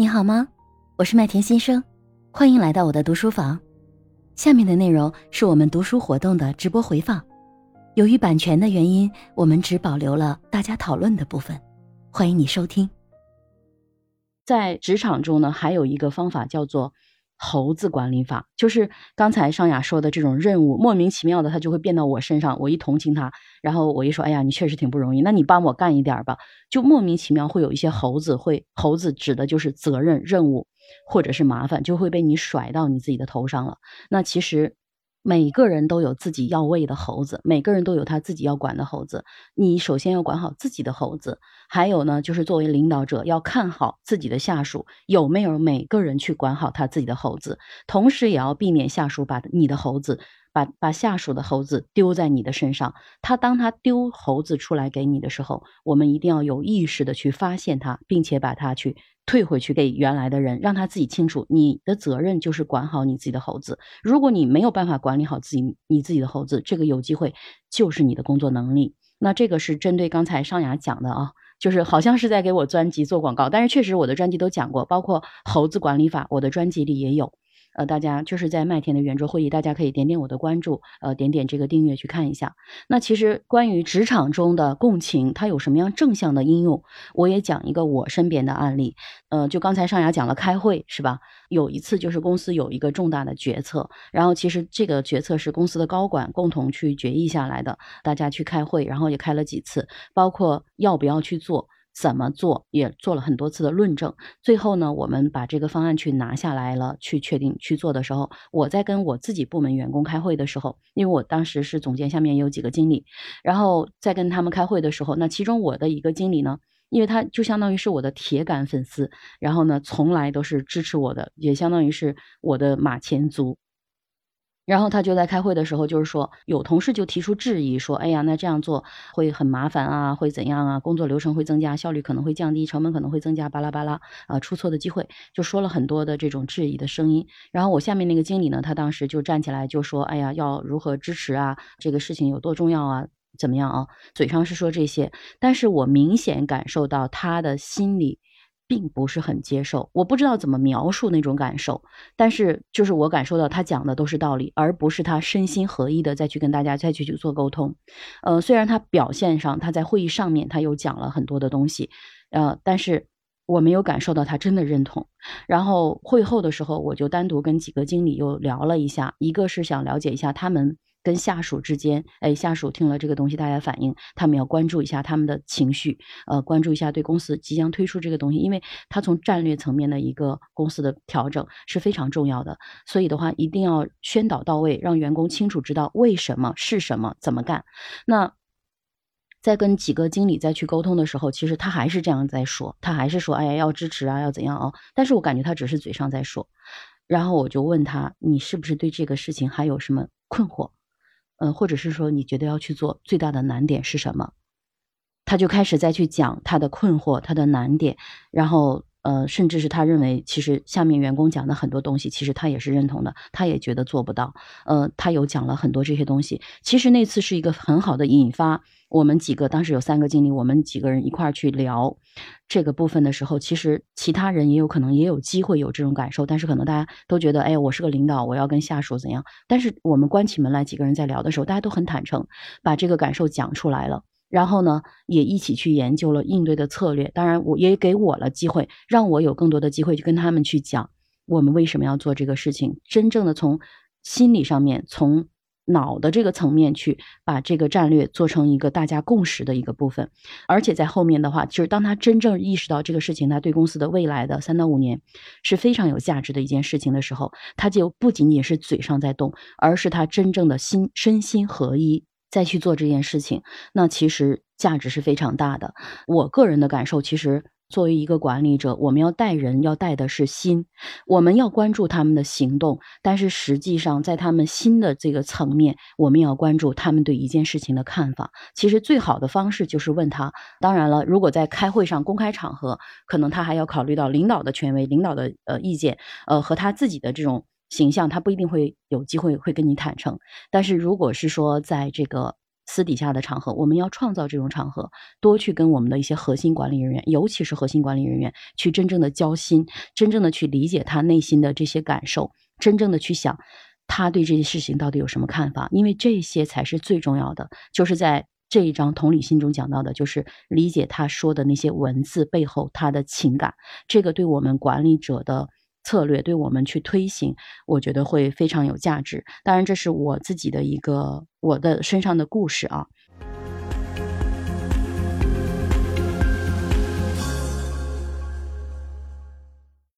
你好吗？我是麦田新生，欢迎来到我的读书房。下面的内容是我们读书活动的直播回放，由于版权的原因，我们只保留了大家讨论的部分。欢迎你收听。在职场中呢，还有一个方法叫做。猴子管理法就是刚才尚雅说的这种任务，莫名其妙的他就会变到我身上。我一同情他，然后我一说，哎呀，你确实挺不容易，那你帮我干一点吧。就莫名其妙会有一些猴子会，猴子指的就是责任、任务或者是麻烦，就会被你甩到你自己的头上了。那其实。每个人都有自己要喂的猴子，每个人都有他自己要管的猴子。你首先要管好自己的猴子，还有呢，就是作为领导者要看好自己的下属有没有每个人去管好他自己的猴子，同时也要避免下属把你的猴子。把把下属的猴子丢在你的身上，他当他丢猴子出来给你的时候，我们一定要有意识的去发现他，并且把他去退回去给原来的人，让他自己清楚，你的责任就是管好你自己的猴子。如果你没有办法管理好自己你自己的猴子，这个有机会就是你的工作能力。那这个是针对刚才尚雅讲的啊，就是好像是在给我专辑做广告，但是确实我的专辑都讲过，包括猴子管理法，我的专辑里也有。呃，大家就是在麦田的圆桌会议，大家可以点点我的关注，呃，点点这个订阅去看一下。那其实关于职场中的共情，它有什么样正向的应用？我也讲一个我身边的案例。呃，就刚才尚雅讲了开会是吧？有一次就是公司有一个重大的决策，然后其实这个决策是公司的高管共同去决议下来的，大家去开会，然后也开了几次，包括要不要去做。怎么做也做了很多次的论证，最后呢，我们把这个方案去拿下来了，去确定去做的时候，我在跟我自己部门员工开会的时候，因为我当时是总监，下面有几个经理，然后在跟他们开会的时候，那其中我的一个经理呢，因为他就相当于是我的铁杆粉丝，然后呢，从来都是支持我的，也相当于是我的马前卒。然后他就在开会的时候，就是说有同事就提出质疑，说：“哎呀，那这样做会很麻烦啊，会怎样啊？工作流程会增加，效率可能会降低，成本可能会增加，巴拉巴拉啊，出错的机会。”就说了很多的这种质疑的声音。然后我下面那个经理呢，他当时就站起来就说：“哎呀，要如何支持啊？这个事情有多重要啊？怎么样啊？”嘴上是说这些，但是我明显感受到他的心里。并不是很接受，我不知道怎么描述那种感受，但是就是我感受到他讲的都是道理，而不是他身心合一的再去跟大家再去去做沟通。呃，虽然他表现上他在会议上面他又讲了很多的东西，呃，但是我没有感受到他真的认同。然后会后的时候，我就单独跟几个经理又聊了一下，一个是想了解一下他们。跟下属之间，哎，下属听了这个东西，大家反应，他们要关注一下他们的情绪，呃，关注一下对公司即将推出这个东西，因为它从战略层面的一个公司的调整是非常重要的，所以的话一定要宣导到位，让员工清楚知道为什么是什么，怎么干。那在跟几个经理再去沟通的时候，其实他还是这样在说，他还是说，哎呀，要支持啊，要怎样啊？但是我感觉他只是嘴上在说，然后我就问他，你是不是对这个事情还有什么困惑？嗯，或者是说你觉得要去做最大的难点是什么？他就开始再去讲他的困惑、他的难点，然后呃，甚至是他认为其实下面员工讲的很多东西，其实他也是认同的，他也觉得做不到。呃，他有讲了很多这些东西。其实那次是一个很好的引发。我们几个当时有三个经理，我们几个人一块儿去聊这个部分的时候，其实其他人也有可能也有机会有这种感受，但是可能大家都觉得，哎，我是个领导，我要跟下属怎样？但是我们关起门来几个人在聊的时候，大家都很坦诚，把这个感受讲出来了，然后呢，也一起去研究了应对的策略。当然，我也给我了机会，让我有更多的机会去跟他们去讲我们为什么要做这个事情，真正的从心理上面从。脑的这个层面去把这个战略做成一个大家共识的一个部分，而且在后面的话，就是当他真正意识到这个事情，他对公司的未来的三到五年是非常有价值的一件事情的时候，他就不仅仅是嘴上在动，而是他真正的心身心合一再去做这件事情，那其实价值是非常大的。我个人的感受，其实。作为一个管理者，我们要带人，要带的是心，我们要关注他们的行动，但是实际上在他们心的这个层面，我们要关注他们对一件事情的看法。其实最好的方式就是问他。当然了，如果在开会上公开场合，可能他还要考虑到领导的权威、领导的呃意见，呃和他自己的这种形象，他不一定会有机会会跟你坦诚。但是如果是说在这个私底下的场合，我们要创造这种场合，多去跟我们的一些核心管理人员，尤其是核心管理人员，去真正的交心，真正的去理解他内心的这些感受，真正的去想他对这些事情到底有什么看法，因为这些才是最重要的。就是在这一章同理心中讲到的，就是理解他说的那些文字背后他的情感，这个对我们管理者的。策略对我们去推行，我觉得会非常有价值。当然，这是我自己的一个我的身上的故事啊。